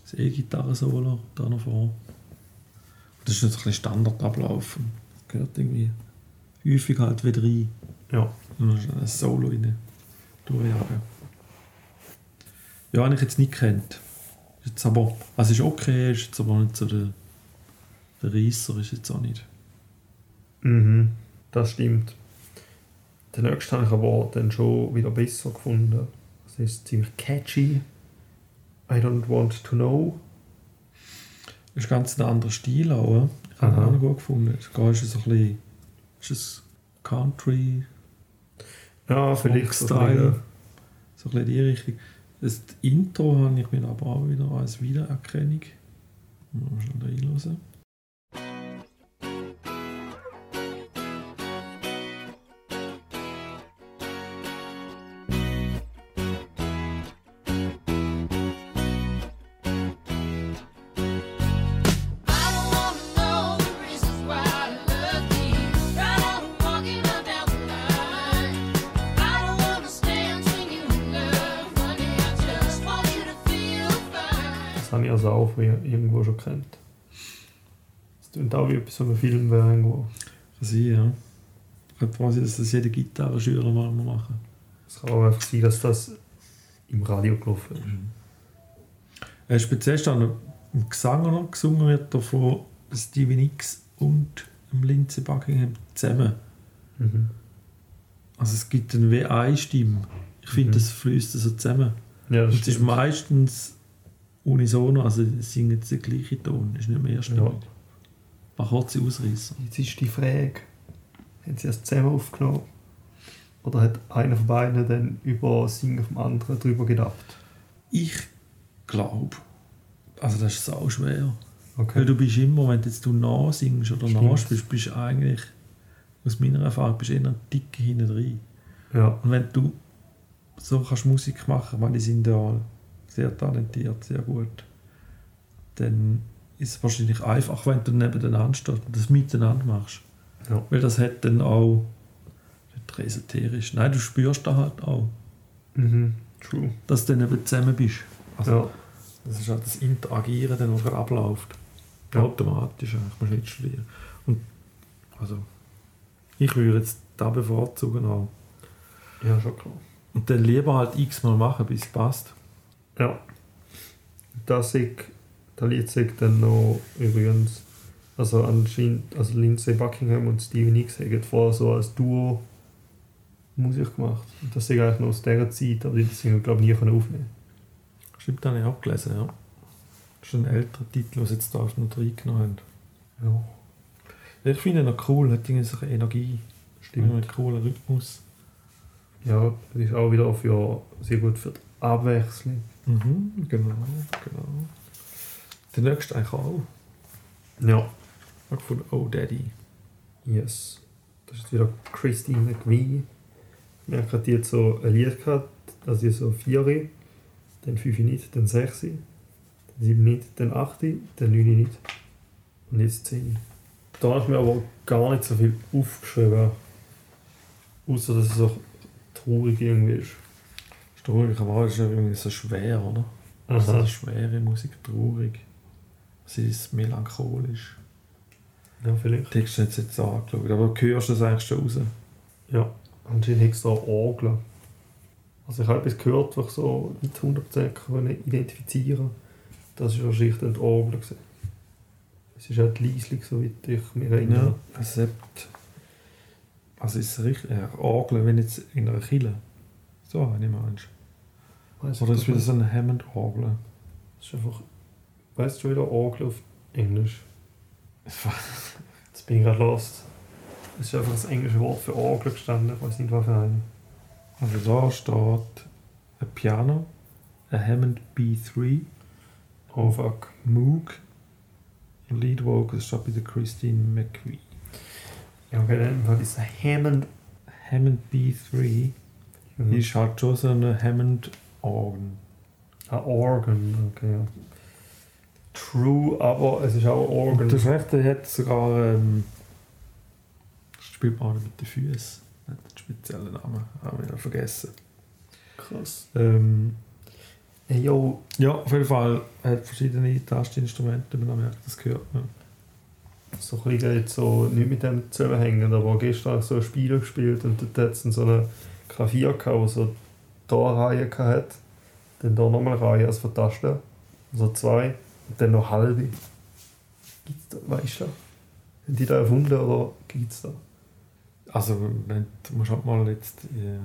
Das E-Gitarre-Solo da noch vor. Das ist jetzt ein Standardablauf. und Gehört irgendwie häufig halt wieder rein. Ja. Und dann ist ein Solo rein. Durchjagen. Ja, habe ich jetzt nicht kennt. Jetzt aber, also ist okay, ist jetzt aber nicht so der, der Reisser, ist jetzt auch nicht. Mhm. Das stimmt. Den nächsten habe ich aber dann schon wieder besser gefunden. Es ist ziemlich catchy. I don't want to know. Ist ganz ein anderer Stil auch. äh. Ich habe ihn auch gut gefunden. Es ist ein bisschen, ist es Country, Ja, vielleicht so ein bisschen- So ein bisschen die Richtung. Das Intro habe ich mir aber auch wieder als Wiedererkennung. Mal schnell reinhören. Wie irgendwo schon kennt. Das klingt auch wie etwas so ein Film wäre irgendwo. Kann sein, ja. Könnte quasi, dass das jeder Gitarrenschüler mal machen. Es kann auch einfach sein, dass das im Radio gelaufen ist. Äh, speziell ist dann im Gesang noch gesungen wird davon Stevie Nicks und dem Lindsey Buckingham zusammen. Mhm. Also es gibt eine Stimme. Ich finde, Mhm. das fließt so zusammen. Ja, das Und es ist meistens unisono, also sie singen jetzt den gleichen Ton, ist nicht mehr stimmig. Ja. Ein kurze Ausreißer. Jetzt ist die Frage, haben sie das zusammen aufgenommen? Oder hat einer von beiden dann über das Singen vom anderen drüber gedacht? Ich glaube, also das ist sau schwer. Weil Okay. du bist immer, wenn jetzt du nachsingst oder Stimmt. nachspielst, bist du eigentlich, aus meiner Erfahrung, bist du eher ein Tick hinten drin. Ja. Und wenn du so kannst Musik machen, weil die sind ja sehr talentiert, sehr gut, dann ist es wahrscheinlich einfach, wenn du nebeneinander stehst und das miteinander machst. Ja. Weil das hat dann auch, nicht esoterisch, nein, du spürst da halt auch, Mhm. True. dass du dann eben zusammen bist. Also, Ja. Das ist halt das Interagieren, dann, was abläuft. Ja. Automatisch, musst du nicht studieren. Und, also, ich würde jetzt da bevorzugen auch. ja, schon klar. Und dann lieber halt x-mal machen, bis es passt. Ja. Das ich, das Lied sagt dann noch übrigens, also anscheinend, also Lindsay Buckingham und Stevie Nicks haben vorher so als Duo Musik gemacht. Und das ist eigentlich noch aus dieser Zeit, aber die sind glaube ich nie können aufnehmen Stimmt, das habe ich auch gelesen, ja. Das ist ein älterer Titel, sie jetzt da auf noch reingenommen haben. Ja, Ich finde ihn noch cool, hat irgendwie so eine Energie, stimmt. einen coolen Rhythmus. Ja, das ist auch wieder für, sehr gut für die Abwechslung. Mhm, genau, genau. Der nächste eigentlich auch. Ja. Ich habe gefunden, Oh Daddy. Yes. Das ist wieder Christine McVie. Ich merke, die hat so ein Lied gehabt, also die so vier, dann fünf nicht, dann sechs, dann sieben nicht, dann acht, dann neun nicht und jetzt zehn. Da habe ich mir aber gar nicht so viel aufgeschrieben. Außer dass es so traurig irgendwie ist. Traurig, aber auch ist ja irgendwie so schwer, oder? Also Aha. so schwere Musik, traurig. Sie ist melancholisch. Ja, vielleicht. Den Text hat jetzt angeschaut, aber du hörst das eigentlich schon raus. Ja, anscheinend extra Orgel. Also ich habe etwas gehört, was ich so nicht 100% können identifizieren Das war wahrscheinlich dann die Orgel. Es ist halt leislich, so wie ich mich Ja, erinnere. es hat. Also ist es richtig. Ja, Orgel, wenn jetzt in einer Kille. So, wenn ich meinst. Weiss Oder ist wieder so eine Hammond-Orgel? Das ist einfach... Weißt du wieder Orgel auf Englisch? Jetzt bin ich gerade lost. Ist einfach das englische Wort für Orgel gestanden. Ich weiß nicht, was für eine. Also da steht ein Piano, ein Hammond B3, Oh fuck. Moog. Lead Vocals steht bei der Christine McVie. Ja, okay, dann war dieser Hammond. Hammond B3 Mhm. ist halt schon so eine Hammond Organ. Ah, Organ, okay. True, aber es ist auch Organ. Und das rechte hat sogar. Ähm, spielt man mit den Füßen. Hat einen speziellen Namen. Haben wir noch vergessen. Krass. Ähm, Hey, yo, ja, auf jeden Fall hat verschiedene Tastinstrumente. Man merkt, das gehört man. so ein bisschen jetzt so nicht mit dem zusammenhängen, aber gestern so ein Spiel gespielt und dort hat es so eine Klavier gehabt, so da eine Reihe hatte. Dann da nochmal eine Reihe als für Tasten. So zwei. Und dann noch halbe. Gibt's da, weißt du? Haben die da erfunden oder gibt's da? Also, wenn, du musst halt mal jetzt. Äh,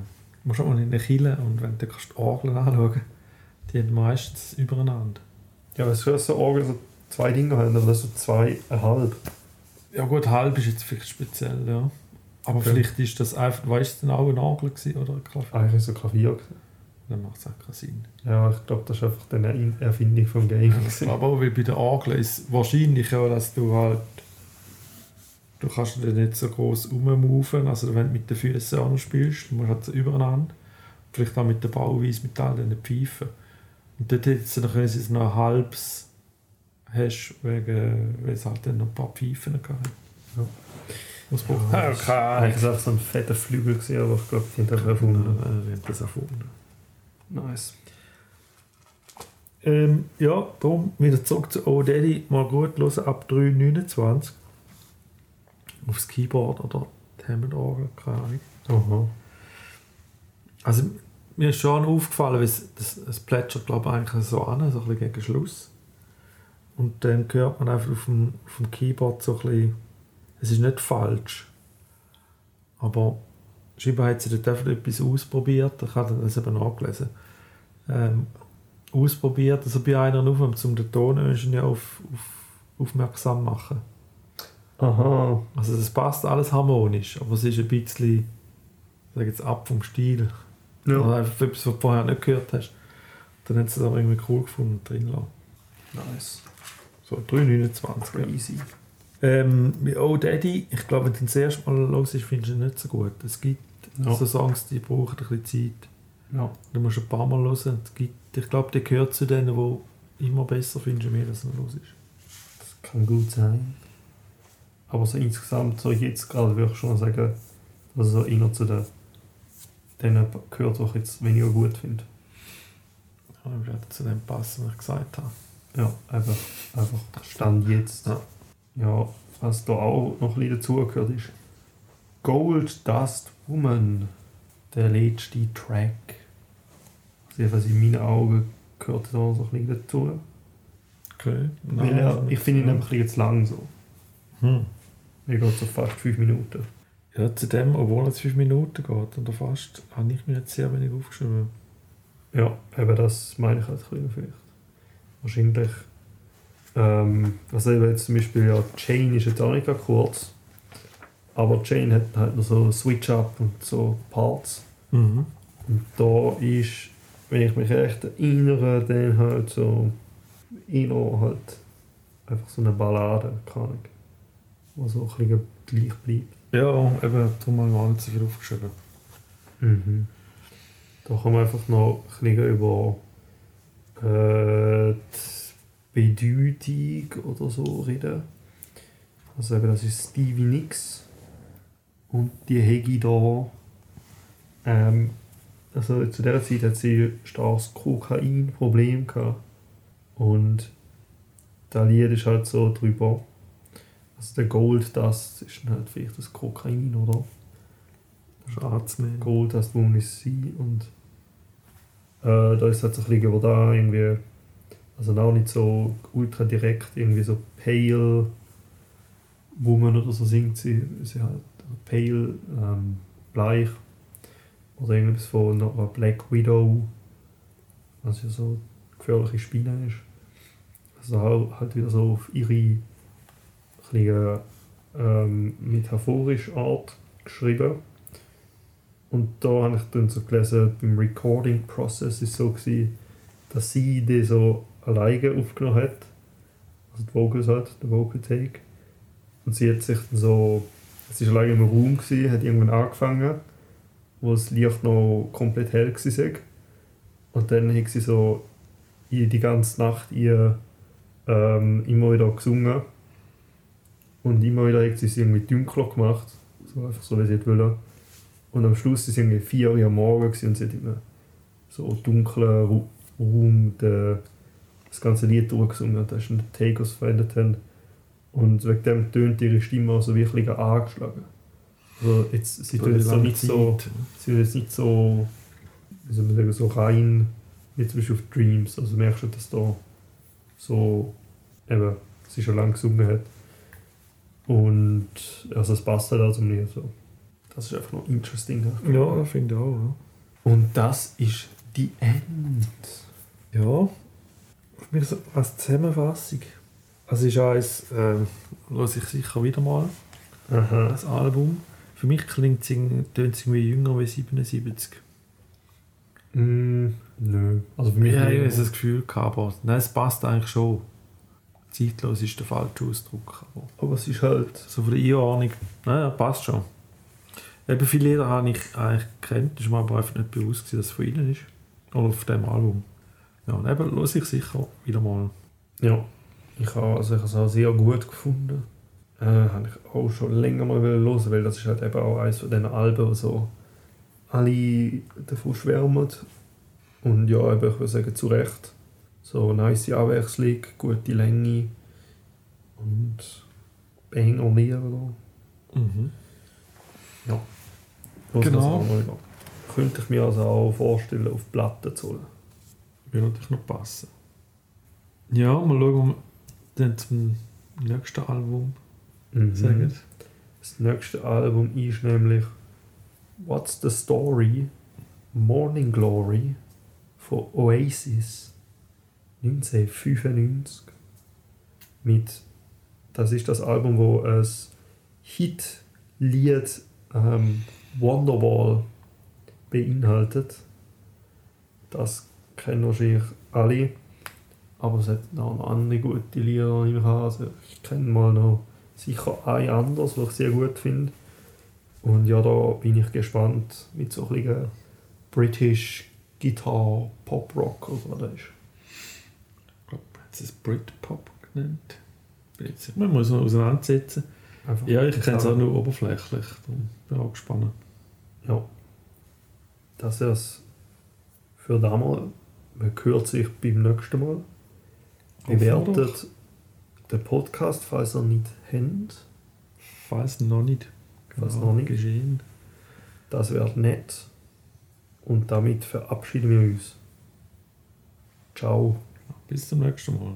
du musst halt mal in eine Kille und wenn du kannst die Orgeln anschauen, die haben meistens übereinander. Ja, was für so Orgel so zwei Dinge haben, aber das so zweieinhalb. Ja gut, halb ist jetzt vielleicht speziell, ja. Aber Okay. vielleicht ist das einfach, weißt du, denn auch ein Nagel gewesen oder ein Klavier? Eigentlich so Klavier. gewesen. Dann macht es auch keinen Sinn. Ja, ich glaube, das ist einfach eine Erfindung vom Game. gewesen. Aber auch wie bei der Orgel ist wahrscheinlich ja, dass du halt du kannst dann nicht so groß rummoven, also wenn du mit den Füßen auch noch spielst, du musst halt so übereinander. Vielleicht auch mit der Bauweise, mit all diesen Pfeifen. Und dort hätte es dann können sie es noch ein halbes hast, wegen, weil es halt dann noch ein paar Pfeifen gehabt hat. Ja. Was braucht Eigentlich war es so ein fetter Flügel, gewesen, aber ich glaube, die haben einfach erfunden. Wir haben das erfunden. Nice. Ähm, ja, darum wieder zurück zu Oh Daddy. Mal gut hören ab 3,29. Aufs Keyboard oder Hammond-Orgel, keine Ahnung. Aha. Also, mir ist schon aufgefallen, weil es, das, es plätschert, glaube ich, eigentlich so an, so ein bisschen gegen Schluss. Und dann hört man einfach auf dem, auf dem Keyboard so ein bisschen, es ist nicht falsch, aber scheinbar hat sie dort einfach etwas ausprobiert, ich habe das eben nachgelesen, ähm, ausprobiert, also bei einer Aufnahme, um den Toningenieur auf, auf, aufmerksam machen. Aha. Also das passt alles harmonisch, aber es ist ein bisschen, sage jetzt ab vom Stil. Ja. Oder einfach etwas, was du vorher nicht gehört hast. Dann haben sie es aber irgendwie cool gefunden drin lassen. Nice. So 3,29. Ja. Ähm, Oh Daddy, ich glaube, wenn du das erste Mal los ist, findest du ihn nicht so gut. Es gibt Ja. so Songs, die brauchen ein bisschen Zeit. Ja. Du musst ein paar Mal hören. Es gibt, ich glaube, der gehört zu denen, die immer besser findest, mehr das noch los ist. Das kann gut sein. Aber so insgesamt, so jetzt gerade würde ich schon sagen, dass er so eher zu den denen gehört, die ich jetzt weniger gut finde. Ja, ich werde zu dem passen, was ich gesagt habe. Ja, einfach, einfach Stand jetzt. Ja. Ja, was da auch noch ein bisschen dazugehört ist. Gold Dust Woman, der letzte Track. Also jedenfalls in meinen Augen gehört da so ein bisschen dazu. Okay. Weil er, ich finde ihn einfach ein bisschen zu lang so. Hm. Er geht so fast 5 Minuten. Ja, zu dem, obwohl es fünf Minuten geht oder fast, habe ich mir jetzt sehr wenig aufgeschrieben. Ja, eben das meine ich halt ein bisschen vielleicht. Wahrscheinlich. Ähm, also eben jetzt zum Beispiel, ja, Chain ist jetzt auch nicht kurz. Aber Chain hat halt noch so Switch-Up und so Parts. Mhm. Und da ist, wenn ich mich recht erinnere, dann halt so eher halt einfach so eine Ballade, keine Ahnung. Die so ein bisschen gleich bleibt. Ja, eben, darum habe ich mir auch nicht so viel aufgeschrieben. Mhm. Da kann man einfach noch ein bisschen über äh, Bedeutung oder so reden. Also eben, das ist Stevie Nicks. Und die Hegi da. Ähm, also zu der Zeit hat sie ein starkes Kokain-Problem gehabt. Und das Lied ist halt so drüber. Also der Gold, das ist halt vielleicht das Kokain, oder? Schwarz nehmen. Gold heißt Woman ist sie und äh, da ist halt so ein bisschen über da irgendwie, also auch nicht so ultra direkt, irgendwie so Pale Woman oder so singt sie, sie halt Pale, ähm, bleich oder irgendwas von einer Black Widow, was ja so gefährliche Spinne ist. Also halt wieder so auf ihre bisschen, ähm, metaphorische Art geschrieben. Und da habe ich dann so gelesen, beim Recording Process ist so gewesen, dass sie die so alleine aufgenommen hat. Also die Vocals halt, der Vocal Take. Und sie hat sich dann so, es war alleine im Raum, gewesen, hat irgendwann angefangen, wo das Licht noch komplett hell war. Und dann hat sie so die ganze Nacht ihr ähm, immer wieder gesungen. Und immer wieder hat sie es irgendwie dunkler gemacht. So einfach so, wie sie wollte. Und am Schluss war es irgendwie 4 Uhr am Morgen und sie hat immer so dunklen Raum der, das ganze Lied durchgesungen. Und da ist der Take, was sie verändert haben. Und wegen dem tönt ihre Stimme auch so wirklich angeschlagen. Also jetzt, sie tut jetzt so nicht so, sie jetzt nicht so, wie soll man sagen, so rein, wie zum Beispiel auf Dreams. Also merkst du, dass da so, eben, sie schon lange gesungen hat. Und also es passt halt also mir so. Das ist einfach noch interesting. Ja, finde ich auch. Ja. Und das ist die End. Ja, mir so als Zusammenfassung. Also ist eins, höre ich sicher wieder mal, Aha. das Album. Für mich klingt es irgendwie- es jünger wie 77. Mm, nö. Also für mich Ja, ich habe das Gefühl gehabt, aber nein, es passt eigentlich schon. Zeitlos ist der falsche Ausdruck. Aber Aber es ist halt. so von der Einordnung, naja, passt schon. Eben viele Lieder habe ich eigentlich gekannt, das ist mir aber einfach nicht bewusst dass es von ihnen ist. Oder auf dem Album. Ja, und eben höre ich sicher wieder mal. Ja. Ich habe also ich habe es auch sehr gut gefunden. Äh, habe ich auch schon länger mal hören weil das ist halt eben auch eines von diesen Alben, wo so alle davon schwärmen. Und ja, eben, ich würde sagen, zu Recht. So nice Abwechslung, gute Länge und Banger oder Mhm. Ja. Muss Genau. Könnte ich mir also auch vorstellen, auf Platten zu holen. Würde natürlich noch passen. Ja, mal schauen, ob wir dann zum nächsten Album Mhm. sagen. Das nächste Album ist nämlich What's the Story? Morning Glory von Oasis 1995. Mit, das ist das Album, wo es Hit-Lied ähm, Wonderwall beinhaltet. Das kennen wahrscheinlich alle. Aber es hat noch andere gute Lieder. die ich habe. Also ich kenne mal noch sicher ein anderes, was ich sehr gut finde. Und ja, da bin ich gespannt mit so ein British Guitar Pop Rock oder was das ist. Ich glaube, hat es Britpop genannt. Bin jetzt sicher. Man muss noch auseinandersetzen. Einfach Ja, ich kenne es auch nur oberflächlich. Darum bin ich auch gespannt. Ja. Das ist für damals. Man hört sich beim nächsten Mal. Bewertet den Podcast, falls ihr nicht habt. Falls noch nicht. Falls genau noch nicht. Geschehen. Das wäre nett. Und damit verabschieden wir uns. Ciao. Bis zum nächsten Mal.